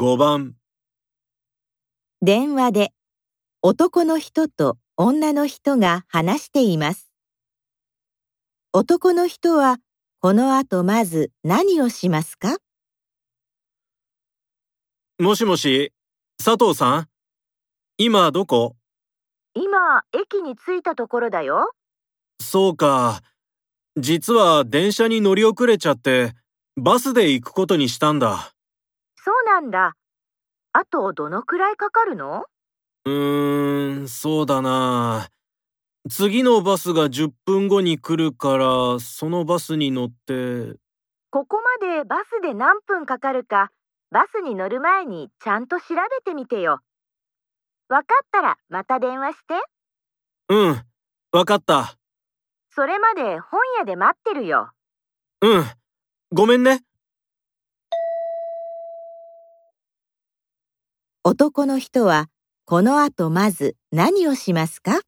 5番電話で男の人と女の人が話しています。男の人はこの後まず何をしますか？もしもし、佐藤さん？今どこ？今、駅に着いたところだよ。そうか。実は電車に乗り遅れちゃって、バスで行くことにしたんだ。そうなんだ。あとどのくらいかかるの？うーん、そうだな。次のバスが10分後に来るから、そのバスに乗って、ここまでバスで何分かかるか、バスに乗る前にちゃんと調べてみてよ。わかったらまた電話して。うん、わかった。それまで本屋で待ってるよ。うん、ごめんね。男の人はこの後まず何をしますか？